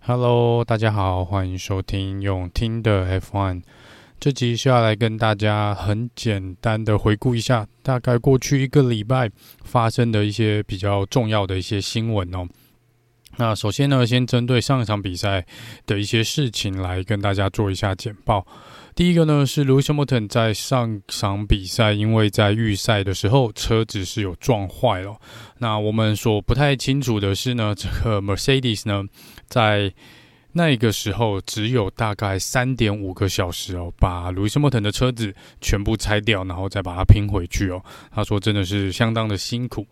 Hello，大家好，欢迎收听永听的 F1。这集是要来跟大家很简单的回顾一下，大概过去一个礼拜发生的一些比较重要的一些新闻哦。那首先呢，先针对上一场比赛的一些事情来跟大家做一下简报。第一个呢是 Lewis Hamilton 在上场比赛，因为在预赛的时候车子是有撞坏了。那我们所不太清楚的是呢，这个 Mercedes 呢在那个时候只有大概三点五个小时哦，把 Lewis Hamilton 的车子全部拆掉，然后再把它拼回去哦。他说真的是相当的辛苦。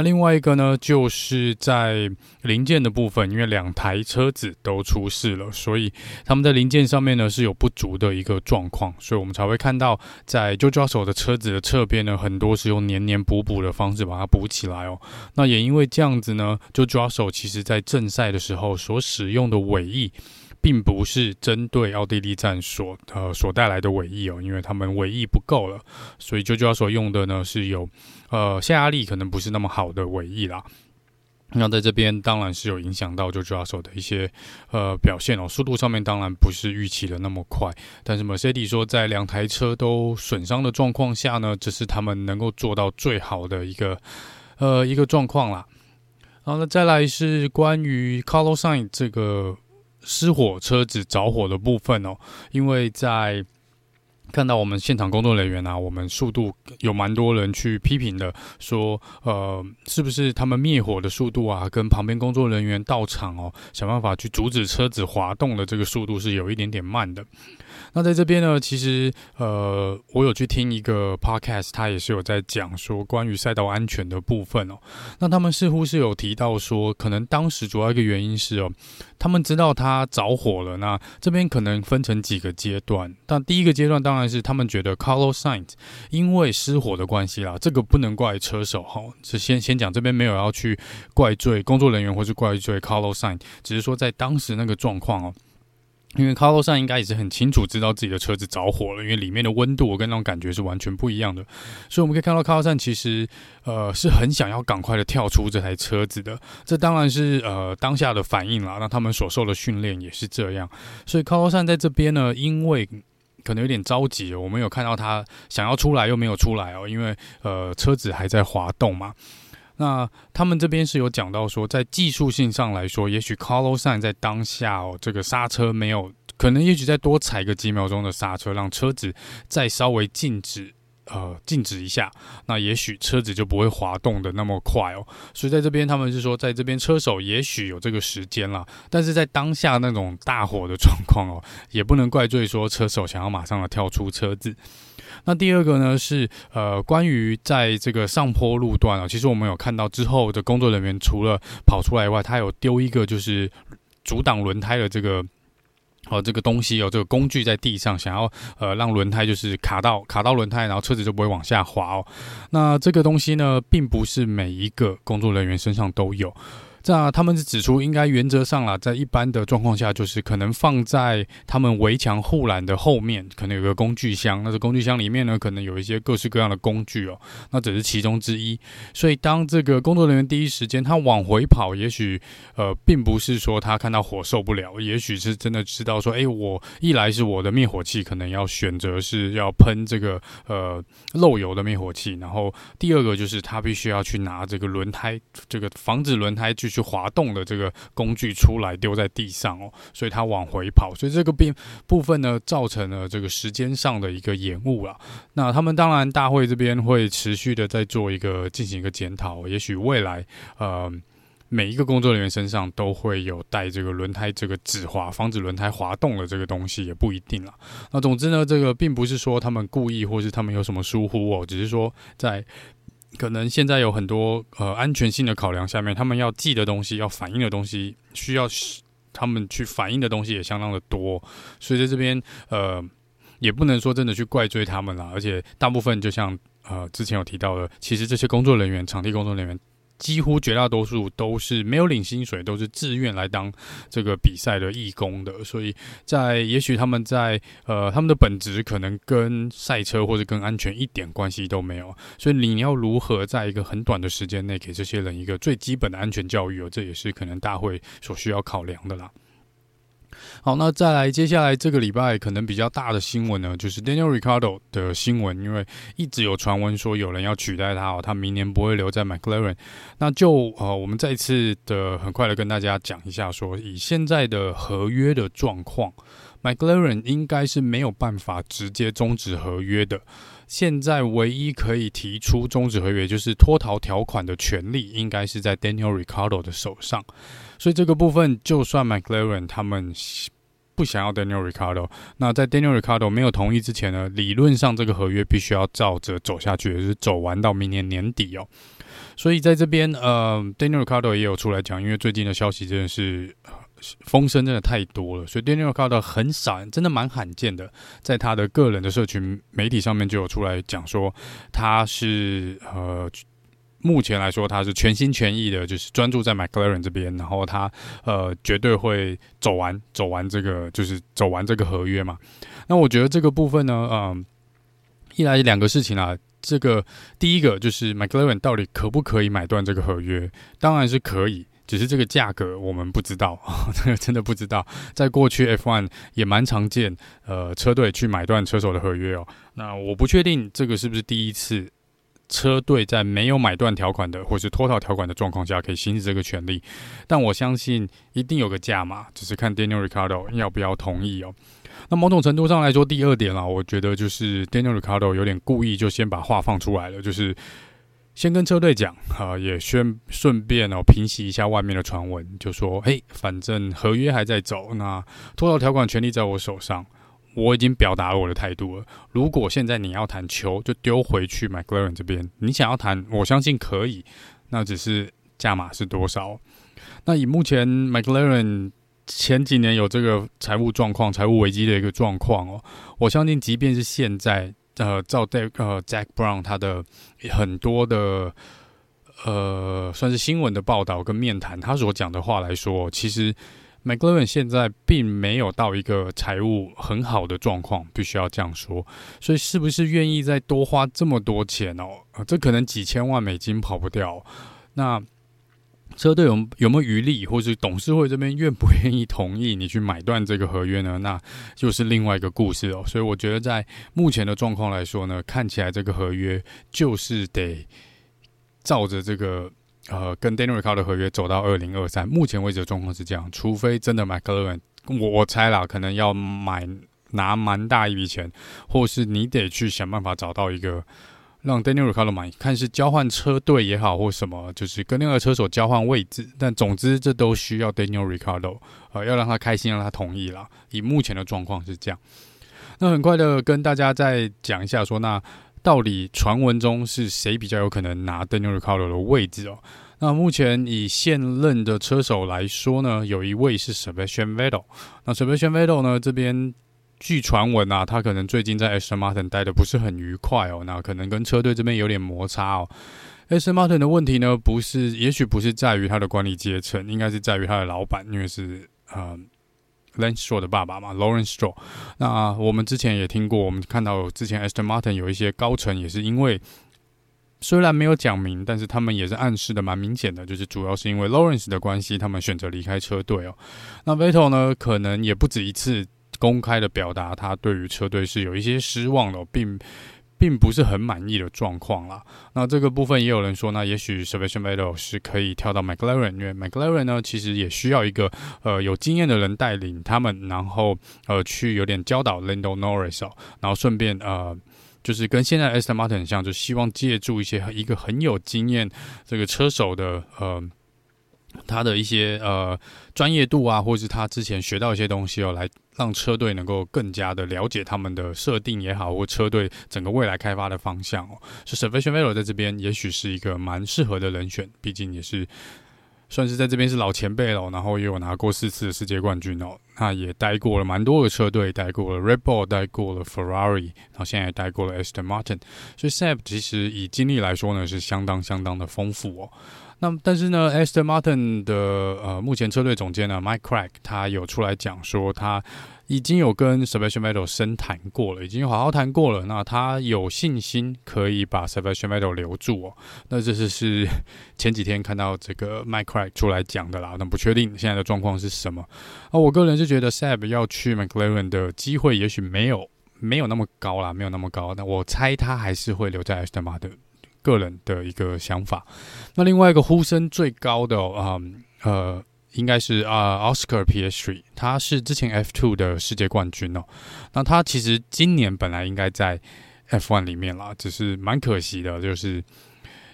那另外一个呢，就是在零件的部分，因为两台车子都出事了，所以他们在零件上面呢是有不足的一个状况，所以我们才会看到在 Jojo 手的车子的侧边呢，很多是用黏黏补补的方式把它补起来哦。那也因为这样子呢，Jojo 手其实在正赛的时候所使用的尾翼，并不是针对奥地利站所呃所带来的尾翼哦，因为他们尾翼不够了，所以 Jojo 手用的呢是有。呃，下压力可能不是那么好的尾翼啦，那在这边当然是有影响到就抓手的一些呃表现哦，速度上面当然不是预期的那么快，但是 Mercedes 说在两台车都损伤的状况下呢，这是他们能够做到最好的一个呃一个状况啦。然后呢，再来是关于 Carlos Sainz 这个失火车子着火的部分哦，因为在看到我们现场工作人员啊，我们速度有蛮多人去批评的，说呃，是不是他们灭火的速度啊，跟旁边工作人员到场哦，想办法去阻止车子滑动的这个速度是有一点点慢的。那在这边呢，其实呃，我有去听一个 podcast，他也是有在讲说关于赛道安全的部分哦。那他们似乎是有提到说，可能当时主要一个原因是哦，他们知道它着火了。那这边可能分成几个阶段，但第一个阶段当然是他们觉得 Carlos Sainz 因为失火的关系啦，这个不能怪车手哈。是先先讲这边没有要去怪罪工作人员或是怪罪 Carlos Sainz，只是说在当时那个状况哦。因为 Carlos 应该也是很清楚知道自己的车子着火了，因为里面的温度跟那种感觉是完全不一样的，所以我们可以看到 Carlos 其实呃是很想要赶快的跳出这台车子的，这当然是呃当下的反应啦。那他们所受的训练也是这样，所以 Carlos 在这边呢，因为可能有点着急，我们有看到他想要出来又没有出来哦，因为呃车子还在滑动嘛。那他们这边是有讲到说，在技术性上来说，也许 Carlos s a n 在当下哦，这个刹车没有，可能也许再多踩个几秒钟的刹车，让车子再稍微静止，呃，静止一下，那也许车子就不会滑动的那么快哦。所以在这边他们是说，在这边车手也许有这个时间了，但是在当下那种大火的状况哦，也不能怪罪说车手想要马上的跳出车子。那第二个呢是呃，关于在这个上坡路段啊，其实我们有看到之后的工作人员除了跑出来以外，他有丢一个就是阻挡轮胎的这个呃这个东西哦，这个工具在地上，想要呃让轮胎就是卡到卡到轮胎，然后车子就不会往下滑哦。那这个东西呢，并不是每一个工作人员身上都有。这他们是指出，应该原则上啦，在一般的状况下，就是可能放在他们围墙护栏的后面，可能有个工具箱。那这工具箱里面呢，可能有一些各式各样的工具哦。那只是其中之一。所以当这个工作人员第一时间他往回跑，也许呃，并不是说他看到火受不了，也许是真的知道说，哎，我一来是我的灭火器可能要选择是要喷这个呃漏油的灭火器，然后第二个就是他必须要去拿这个轮胎，这个防止轮胎去。去滑动的这个工具出来丢在地上哦，所以他往回跑，所以这个边部分呢，造成了这个时间上的一个延误了。那他们当然大会这边会持续的在做一个进行一个检讨，也许未来呃每一个工作人员身上都会有带这个轮胎这个止滑防止轮胎滑动的这个东西，也不一定了。那总之呢，这个并不是说他们故意或是他们有什么疏忽哦，只是说在。可能现在有很多呃安全性的考量，下面他们要记的东西、要反映的东西，需要他们去反映的东西也相当的多，所以在这边呃也不能说真的去怪罪他们了，而且大部分就像呃之前有提到的，其实这些工作人员、场地工作人员。几乎绝大多数都是没有领薪水，都是自愿来当这个比赛的义工的。所以在也许他们在呃他们的本职可能跟赛车或者跟安全一点关系都没有。所以你要如何在一个很短的时间内给这些人一个最基本的安全教育哦，这也是可能大会所需要考量的啦。好，那再来，接下来这个礼拜可能比较大的新闻呢，就是 Daniel Ricardo 的新闻，因为一直有传闻说有人要取代他哦，他明年不会留在 McLaren。那就呃，我们再一次的很快的跟大家讲一下说，说以现在的合约的状况，McLaren 应该是没有办法直接终止合约的。现在唯一可以提出终止合约，就是脱逃条款的权利，应该是在 Daniel Ricardo 的手上。所以这个部分，就算 McLaren 他们不想要 Daniel Ricardo，那在 Daniel Ricardo 没有同意之前呢，理论上这个合约必须要照着走下去，就是走完到明年年底哦。所以在这边，呃，Daniel Ricardo 也有出来讲，因为最近的消息真的是风声真的太多了，所以 Daniel Ricardo 很少，真的蛮罕见的，在他的个人的社群媒体上面就有出来讲说他是呃。目前来说，他是全心全意的，就是专注在 McLaren 这边，然后他呃绝对会走完走完这个，就是走完这个合约嘛。那我觉得这个部分呢，嗯、一来两个事情啊，这个第一个就是 McLaren 到底可不可以买断这个合约？当然是可以，只是这个价格我们不知道，这个真的不知道。在过去 F1 也蛮常见，呃，车队去买断车手的合约哦。那我不确定这个是不是第一次。车队在没有买断条款的或是脱逃条款的状况下，可以行使这个权利，但我相信一定有个价码，只是看 Daniel Ricardo 要不要同意哦。那某种程度上来说，第二点啊，我觉得就是 Daniel Ricardo 有点故意就先把话放出来了，就是先跟车队讲啊，也宣顺便哦平息一下外面的传闻，就说嘿，反正合约还在走，那脱逃条款权利在我手上。我已经表达了我的态度了。如果现在你要谈球，就丢回去 McLaren 这边。你想要谈，我相信可以。那只是价码是多少？那以目前 McLaren 前几年有这个财务状况、财务危机的一个状况哦，我相信即便是现在，呃，照代呃，Jack Brown 他的很多的呃算是新闻的报道跟面谈，他所讲的话来说，其实。McLaren 现在并没有到一个财务很好的状况，必须要这样说。所以，是不是愿意再多花这么多钱哦？这可能几千万美金跑不掉。那车队有有没有余力，或是董事会这边愿不愿意同意你去买断这个合约呢？那就是另外一个故事哦。所以，我觉得在目前的状况来说呢，看起来这个合约就是得照着这个。呃，跟 Daniel Ricard 的合约走到二零二三，目前为止的状况是这样，除非真的 McLaren，我我猜啦，可能要买拿蛮大一笔钱，或是你得去想办法找到一个让 Daniel r i c a r d o 买，看是交换车队也好，或什么，就是跟那个车手交换位置，但总之这都需要 Daniel r i c a r d o 呃，要让他开心，让他同意啦。以目前的状况是这样，那很快的跟大家再讲一下说那。到底传闻中是谁比较有可能拿 Daniel r i c a r d o 的位置哦？那目前以现任的车手来说呢，有一位是 Sebastian Vettel。那 Sebastian Vettel 呢，这边据传闻啊，他可能最近在 Aston Martin 待的不是很愉快哦，那可能跟车队这边有点摩擦哦。Aston Martin 的问题呢，不是，也许不是在于他的管理阶层，应该是在于他的老板，因为是呃。Lance Stroll 的爸爸嘛，Lawrence Stroll。那我们之前也听过，我们看到之前 Aston Martin 有一些高层也是因为，虽然没有讲明，但是他们也是暗示的蛮明显的，就是主要是因为 Lawrence 的关系，他们选择离开车队哦。那 Vettel 呢，可能也不止一次公开的表达他对于车队是有一些失望的，并。并不是很满意的状况啦。那这个部分也有人说，那也许 Sebastian Vettel 是可以跳到 McLaren，因为 McLaren 呢其实也需要一个呃有经验的人带领他们，然后呃去有点教导 Lando Norris，然后顺便呃就是跟现在 Aston Martin 很像，就希望借助一些一个很有经验这个车手的呃。他的一些呃专业度啊，或是他之前学到一些东西哦，来让车队能够更加的了解他们的设定也好，或车队整个未来开发的方向哦。是 Sebastian Vettel 在这边也许是一个蛮适合的人选，毕竟也是算是在这边是老前辈了，然后也有拿过四次的世界冠军哦。那也待过了蛮多个车队，待过了 Red Bull，待过了 Ferrari，然后现在也待过了 Aston Martin，所以 Seb 其实以经历来说呢，是相当相当的丰富哦。那但是呢，Aston Martin 的呃，目前车队总监呢，Mike Craig 他有出来讲说，他已经有跟 Sebastian Vettel 深谈过了，已经好好谈过了。那他有信心可以把 Sebastian Vettel 留住哦。那这是是 前几天看到这个 Mike Craig 出来讲的啦。那不确定现在的状况是什么。啊，我个人是觉得 Seb 要去 McLaren 的机会也许没有没有那么高啦，没有那么高。那我猜他还是会留在 Aston Martin 个人的一个想法。那另外一个呼声最高的啊、呃。应该是啊，Oscar Piastri，他是之前 F two 的世界冠军哦。那他其实今年本来应该在 F one 里面啦，只是蛮可惜的，就是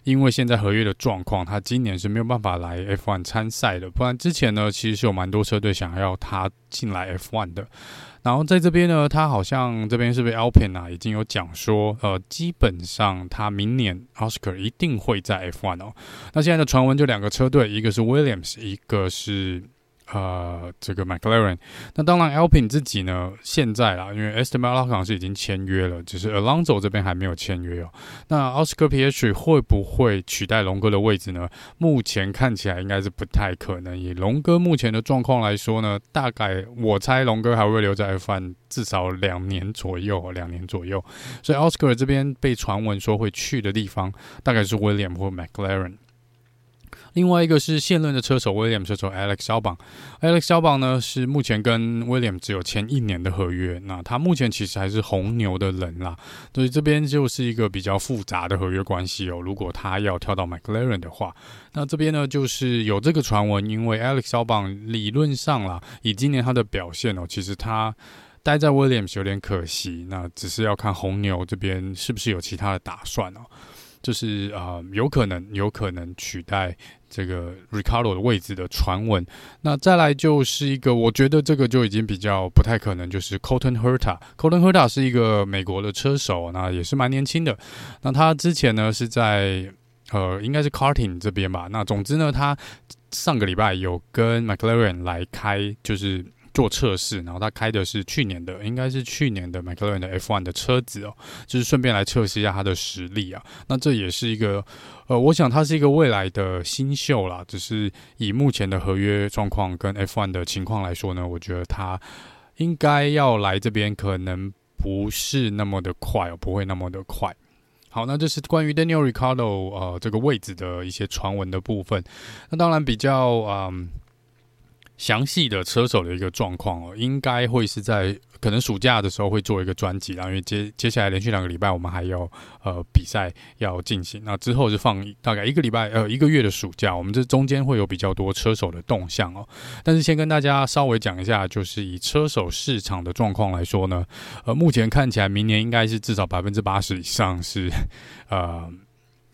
因为现在合约的状况，他今年是没有办法来 F1 参赛的。不然之前呢，其实是有蛮多车队想要他进来 F1 的。然后在这边呢，他好像这边是不是 Alpine 啊，已经有讲说，呃，基本上他明年 Oscar 一定会在 F1 哦。那现在的传闻就两个车队，一个是 Williams，一个是。呃，这个 McLaren，那当然 Alpine 自己呢，现在啦，因为 Esteban Ocon 是已经签约了，只是 Alonso 这边还没有签约哦。那 Oscar Piastri 会不会取代龙哥的位置呢？目前看起来应该是不太可能。以龙哥目前的状况来说呢，大概我猜龙哥还会留在 F1 至少两年左右，两年左右。所以 Oscar 这边被传闻说会去的地方，大概是 William 或 McLaren。另外一个是现任的车手威廉车手 Alex Albon，Alex Albon 呢是目前跟威廉只有签一年的合约，那他目前其实还是红牛的人啦，所以这边就是一个比较复杂的合约关系哦。如果他要跳到 McLaren 的话，那这边呢就是有这个传闻，因为 Alex Albon 理论上啦，以今年他的表现哦，其实他待在威廉姆有点可惜，那只是要看红牛这边是不是有其他的打算哦。就是啊、有可能有可能取代这个 Ricardo 的位置的传闻。那再来就是一个，我觉得这个就已经比较不太可能，就是 Colton Herta。Colton Herta 是一个美国的车手，那也是蛮年轻的。那他之前呢是在呃，应该是 Karting 这边吧。那总之呢，他上个礼拜有跟 McLaren 来开，就是。做测试，然后他开的是去年的，应该是去年的 McLaren 的 F1 的车子哦，就是顺便来测试一下他的实力啊。那这也是一个，呃，我想他是一个未来的新秀啦。只是以目前的合约状况跟 F1 的情况来说呢，我觉得他应该要来这边，可能不是那么的快哦，不会那么的快。好，那这是关于 Daniel Ricardo 呃这个位置的一些传闻的部分。那当然比较嗯。详细的车手的一个状况哦，应该会是在可能暑假的时候会做一个专辑，然后因为接接下来连续两个礼拜我们还有呃比赛要进行，那之后是放大概一个礼拜呃一个月的暑假，我们这中间会有比较多车手的动向哦。但是先跟大家稍微讲一下，就是以车手市场的状况来说呢，呃，目前看起来明年应该是至少百分之八十以上是呃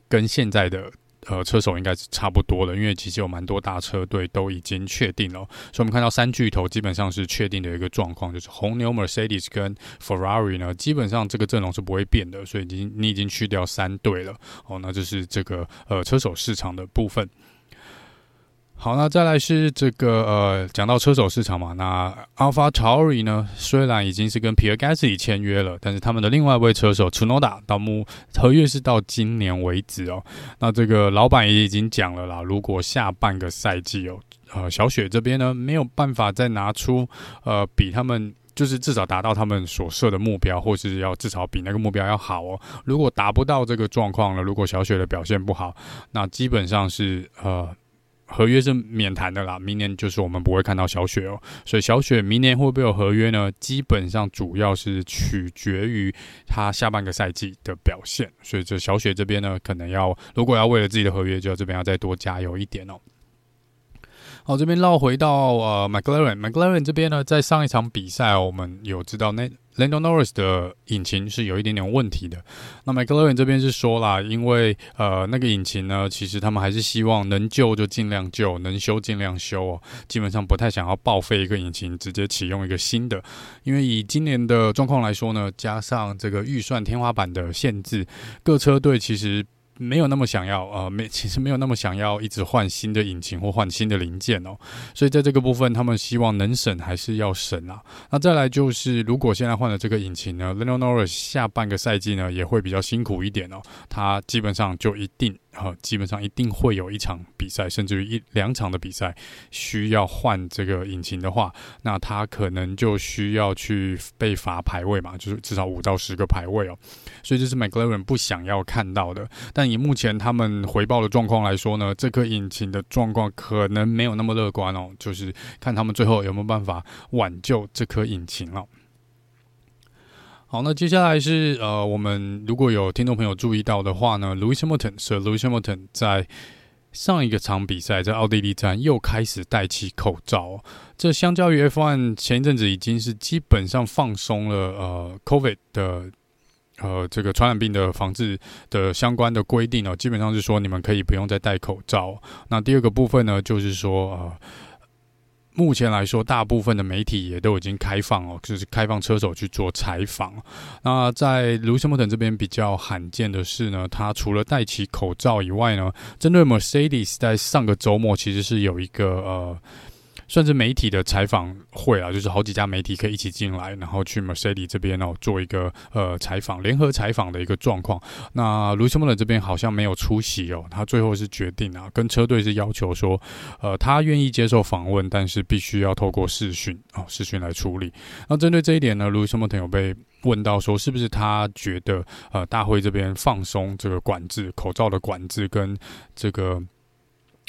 跟现在的。呃，车手应该是差不多了，因为其实有蛮多大车队都已经确定了，所以我们看到三巨头基本上是确定的一个状况，就是红牛、Mercedes 跟 Ferrari 呢，基本上这个阵容是不会变的，所以已经你已经去掉三队了，哦，那就是这个呃车手市场的部分。好，那再来是这个呃，讲到车手市场嘛，那 AlphaTauri 呢，虽然已经是跟 Pierre Gasly 签约了，但是他们的另外一位车手 Tsunoda 到目合约是到今年为止哦。那这个老板也已经讲了啦，如果下半个赛季哦，呃，小雪这边呢没有办法再拿出呃比他们就是至少达到他们所设的目标，或是要至少比那个目标要好哦。如果达不到这个状况了，如果小雪的表现不好，那基本上是呃。合约是免谈的啦，明年就是我们不会看到小雪哦，所以小雪明年会不会有合约呢？基本上主要是取决于他下半个赛季的表现，所以这小雪这边呢，可能要如果要为了自己的合约，就要这边要再多加油一点哦。好，这边绕回到呃，McLaren，McLaren 这边呢，在上一场比赛哦，我们有知道那 Lando Norris 的引擎是有一点点问题的。那 McLaren 这边是说啦，因为呃，那个引擎呢，其实他们还是希望能救就尽量救，能修尽量修哦。基本上不太想要报废一个引擎，直接启用一个新的。因为以今年的状况来说呢，加上这个预算天花板的限制，各车队其实。没有那么想要，呃，没，其实没有那么想要一直换新的引擎或换新的零件哦，所以在这个部分，他们希望能省还是要省啊。那再来就是，如果现在换了这个引擎呢，Leno Norris 下半个赛季呢也会比较辛苦一点哦，他基本上就一定呃，基本上一定会有一场比赛，甚至于一两场的比赛需要换这个引擎的话，那他可能就需要去被罚排位嘛，就是至少五到十个排位哦。所以这是 McLaren 不想要看到的。但以目前他们回报的状况来说呢，这颗引擎的状况可能没有那么乐观哦，就是看他们最后有没有办法挽救这颗引擎了。好，那接下来是呃，我们如果有听众朋友注意到的话呢，Lewis Hamilton 是 Lewis Hamilton 在上一个场比赛在奥地利站又开始戴起口罩。这相较于 F1 前一阵子已经是基本上放松了呃 COVID 的呃这个传染病的防治的相关的规定哦，基本上是说你们可以不用再戴口罩。那第二个部分呢，就是说呃。目前来说，大部分的媒体也都已经开放哦，就是开放车手去做采访。那在卢森堡等这边比较罕见的是呢，他除了戴起口罩以外呢，针对 Mercedes 在上个周末其实是有一个呃。算是媒体的采访会啊，就是好几家媒体可以一起进来，然后去 Mercedes 这边哦做一个呃采访，联合采访的一个状况。那卢西莫的这边好像没有出席哦，他最后是决定啊，跟车队是要求说，呃，他愿意接受访问，但是必须要透过视讯哦，视讯来处理。那针对这一点呢，卢西莫有被问到说，是不是他觉得呃大会这边放松这个管制，口罩的管制跟这个。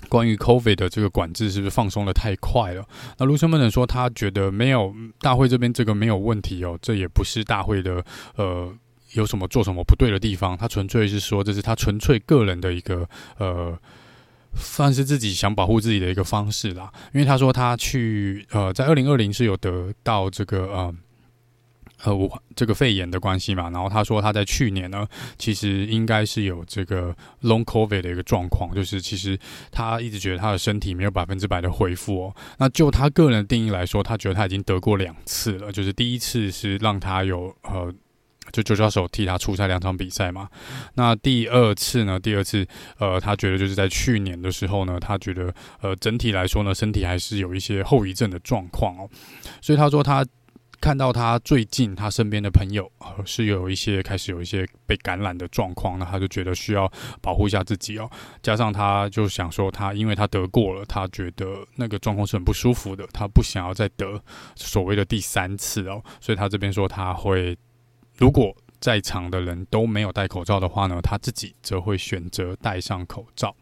关于 COVID 的这个管制是不是放松得太快了？那卢森堡人说他觉得没有，大会这边这个没有问题哦，这也不是大会的呃有什么做什么不对的地方，他纯粹是说这是他纯粹个人的一个呃，算是自己想保护自己的一个方式啦。因为他说他去呃在二零二零是有得到这个呃。呃，我这个肺炎的关系嘛，然后他说他在去年呢，其实应该是有这个 long covid 的一个状况，就是其实他一直觉得他的身体没有百分之百的恢复哦。那就他个人的定义来说，他觉得他已经得过两次了，就是第一次是让他有呃，就九教授替他出赛两场比赛嘛。那第二次呢，第二次呃，他觉得就是在去年的时候呢，他觉得呃整体来说呢，身体还是有一些后遗症的状况哦，所以他说他。看到他最近他身边的朋友是有一些开始有一些被感染的状况，那他就觉得需要保护一下自己哦。加上他就想说，他因为他得过了，他觉得那个状况是很不舒服的，他不想要再得所谓的第三次哦。所以他这边说他会，如果在场的人都没有戴口罩的话呢，他自己则会选择戴上口罩。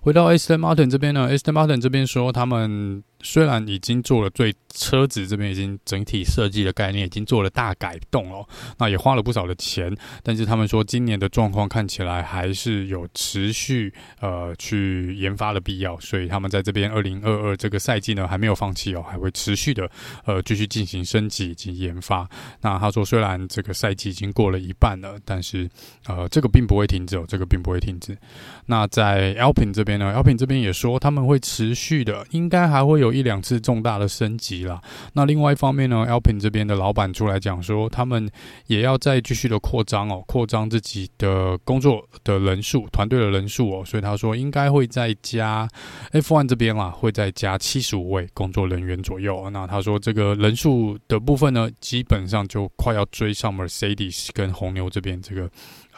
回到 Aston Martin 这边呢，Aston Martin 这边说他们。虽然已经做了最车子这边已经整体设计的概念已经做了大改动了，那也花了不少的钱，但是他们说今年的状况看起来还是有持续呃去研发的必要，所以他们在这边二零二二这个赛季呢还没有放弃哦，还会持续的呃继续进行升级以及研发。那他说虽然这个赛季已经过了一半了，但是呃这个并不会停止哦，这个并不会停止。那在 Alpin 这边呢，Alpin 这边也说他们会持续的，应该还会有。一两次重大的升级啦。那另外一方面呢，Alpin 这边的老板出来讲说，他们也要再继续的扩张哦，扩张自己的工作的人数、团队的人数哦。所以他说应该会再加 F1 这边啦，会再加七十五位工作人员左右。那他说这个人数的部分呢，基本上就快要追上 Mercedes 跟红牛这边这个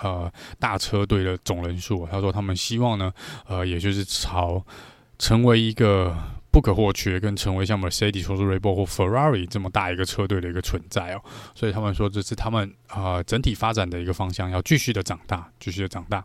呃大车队的总人数。他说他们希望呢，呃，也就是朝成为一个。不可或缺，跟成为像 Mercedes 或是 Red Bull 或 Ferrari 这么大一个车队的一个存在哦，所以他们说这是他们啊、呃、整体发展的一个方向，要继续的长大，继续的长大。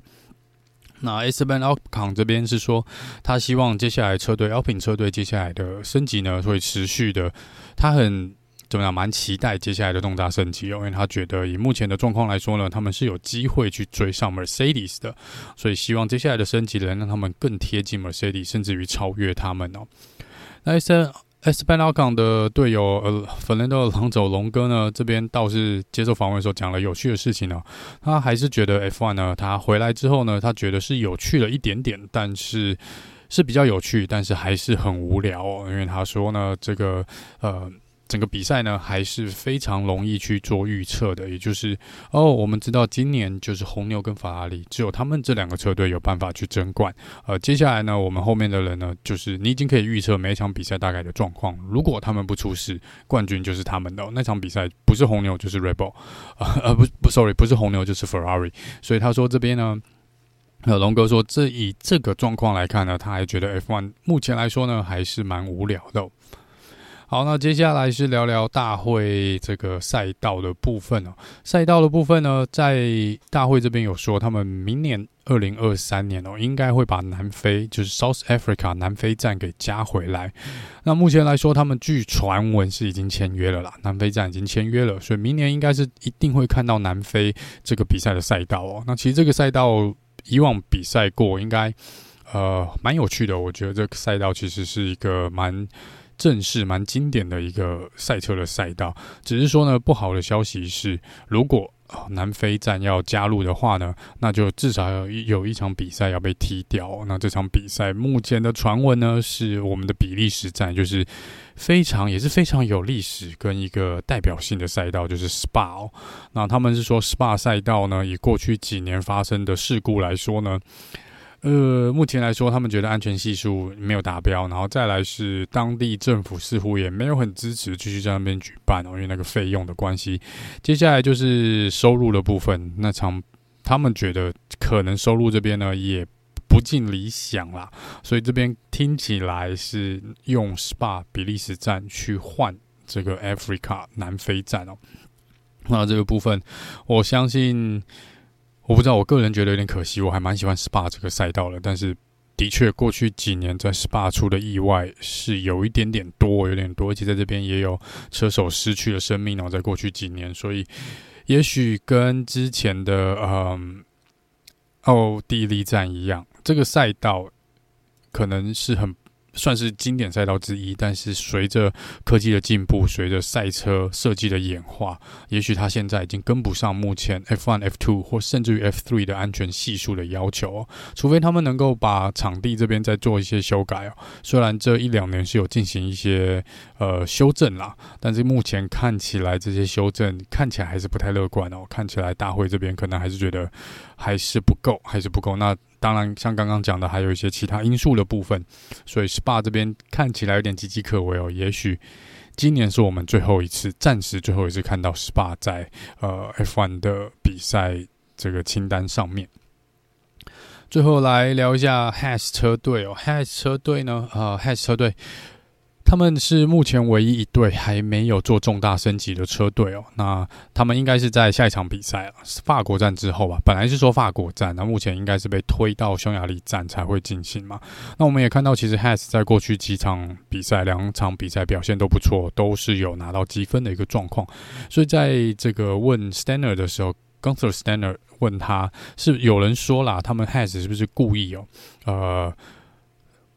那 Esteban Ocon 这边是说，他希望接下来车队 Alpine 车队接下来的升级呢会持续的，他很。怎么样？蛮期待接下来的重大升级哦，因为他觉得以目前的状况来说呢，他们是有机会去追上 Mercedes 的，所以希望接下来的升级能让他们更贴近 Mercedes，甚至于超越他们哦。那 S S 班奥港的队友呃，芬兰的狼走龙哥呢，这边倒是接受访问的时候讲了有趣的事情、哦。他还是觉得 F1 呢，他回来之后呢，他觉得是有趣了一点点，但是是比较有趣，但是还是很无聊哦，因为他说呢，这个呃。整个比赛呢，还是非常容易去做预测的，也就是哦，我们知道今年就是红牛跟法拉利，只有他们这两个车队有办法去争冠。呃，接下来呢，我们后面的人呢，就是你已经可以预测每一场比赛大概的状况。如果他们不出事，冠军就是他们的。那场比赛不是红牛就是 Red Bull，呃，不不，sorry，不是红牛就是 Ferrari。所以他说这边呢。呃，龙哥说，这以这个状况来看呢，他还觉得 F1 目前来说呢，还是蛮无聊的。好，那接下来是聊聊大会这个赛道的部分哦。赛道的部分呢，在大会这边有说，他们明年二零二三年哦，应该会把南非就是 South Africa 南非站给加回来。那目前来说，他们据传闻是已经签约了啦，南非站已经签约了，所以明年应该是一定会看到南非这个比赛的赛道哦。那其实这个赛道以往比赛过，应该呃蛮有趣的。我觉得这个赛道其实是一个蛮。正式蛮经典的一个赛车的赛道，只是说呢，不好的消息是，如果南非站要加入的话呢，那就至少要有一场比赛要被踢掉。那这场比赛目前的传闻呢，是我们的比利时站，就是非常也是非常有历史跟一个代表性的赛道，就是 Spa。那他们是说 Spa 赛道呢，以过去几年发生的事故来说呢。呃，目前来说，他们觉得安全系数没有达标，然后再来是当地政府似乎也没有很支持继续在那边举办哦，因为那个费用的关系。接下来就是收入的部分，那场他们觉得可能收入这边呢也不尽理想啦，所以这边听起来是用 SPA 比利时站去换这个 Africa 南非站哦。那这个部分，我相信。我不知道，我个人觉得有点可惜。我还蛮喜欢 SPA 这个赛道的，但是的确过去几年在 SPA 出的意外是有一点点多，有点多，而且在这边也有车手失去了生命哦，在过去几年，所以也许跟之前的嗯奥地利站一样，这个赛道可能是很。算是经典赛道之一，但是随着科技的进步，随着赛车设计的演化，也许它现在已经跟不上目前 F1、F2 或甚至于 F3 的安全系数的要求哦。除非他们能够把场地这边再做一些修改哦。虽然这一两年是有进行一些呃修正啦，但是目前看起来这些修正看起来还是不太乐观哦。看起来大会这边可能还是觉得还是不够，还是不够。那。当然，像刚刚讲的，还有一些其他因素的部分，所以 SPA 这边看起来有点岌岌可危哦。也许今年是我们最后一次，暂时最后一次看到 SPA 在呃 F1 的比赛这个清单上面。最后来聊一下 Has 车队哦，Has 车队呢，呃 Has 车队。他们是目前唯一一队还没有做重大升级的车队哦。那他们应该是在下一场比赛了，法国站之后吧。本来是说法国站，那目前应该是被推到匈牙利站才会进行嘛。那我们也看到，其实 Has 在过去几场比赛，两场比赛表现都不错，都是有拿到积分的一个状况。所以在这个问 Stanner 的时候，Gunther Stanner 问他是有人说啦，他们 Has 是不是故意哦？呃。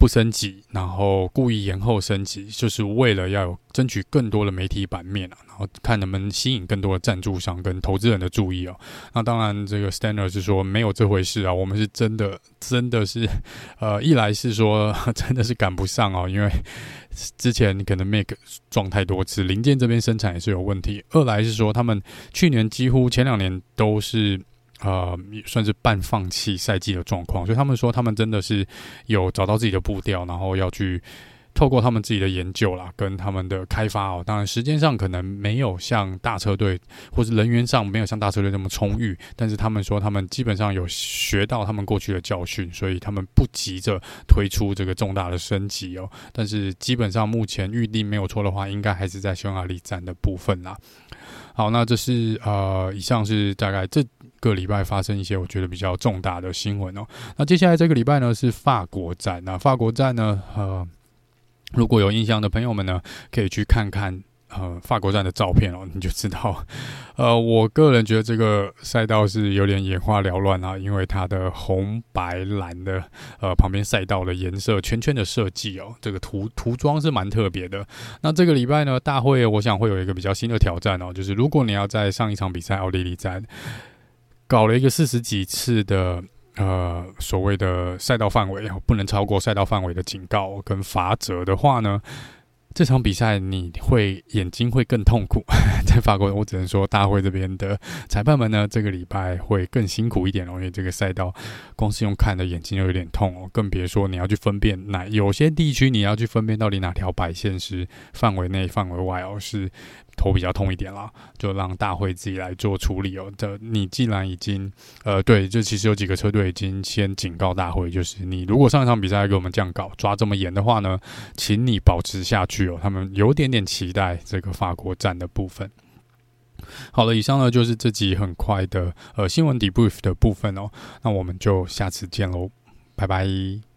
不升级，然后故意延后升级，就是为了要争取更多的媒体版面啊，然后看能不能吸引更多的赞助商跟投资人的注意哦。那当然，这个 Steiner 是说没有这回事啊，我们是真的，真的是，呃，一来是说 真的是赶不上哦，因为之前可能 Make 撞太多次，零件这边生产也是有问题；二来是说他们去年几乎前两年都是。呃，算是半放弃赛季的状况，所以他们说他们真的是有找到自己的步调，然后要去透过他们自己的研究啦，跟他们的开发哦。当然时间上可能没有像大车队，或是人员上没有像大车队那么充裕，但是他们说他们基本上有学到他们过去的教训，所以他们不急着推出这个重大的升级哦。但是基本上目前预定没有错的话，应该还是在匈牙利站的部分啦。好，那这是呃，以上是大概这个礼拜发生一些我觉得比较重大的新闻哦。那接下来这个礼拜呢是法国站，那法国站呢，呃，如果有印象的朋友们呢，可以去看看。呃，法国站的照片哦，你就知道。呃，我个人觉得这个赛道是有点眼花缭乱啊，因为它的红白蓝的呃旁边赛道的颜色圈圈的设计哦，这个涂涂装是蛮特别的。那这个礼拜呢，大会我想会有一个比较新的挑战哦，就是如果你要在上一场比赛奥地利站搞了一个四十几次的呃所谓的赛道范围，不能超过赛道范围的警告跟罚则的话呢，这场比赛你会眼睛会更痛苦，在法国，我只能说大会这边的裁判们呢，这个礼拜会更辛苦一点哦，因为这个赛道光是用看的眼睛就有点痛哦，更别说你要去分辨哪有些地区你要去分辨到底哪条白线是范围内、范围外哦，是头比较痛一点啦，就让大会自己来做处理哦。这你既然已经呃，对，就其实有几个车队已经先警告大会，就是你如果上一场比赛给我们这样搞抓这么严的话呢，请你保持下去哦。他们有点点期待这个法国站的部分。好了，以上呢就是这集很快的呃新闻 debrief 的部分哦。那我们就下次见喽，拜拜。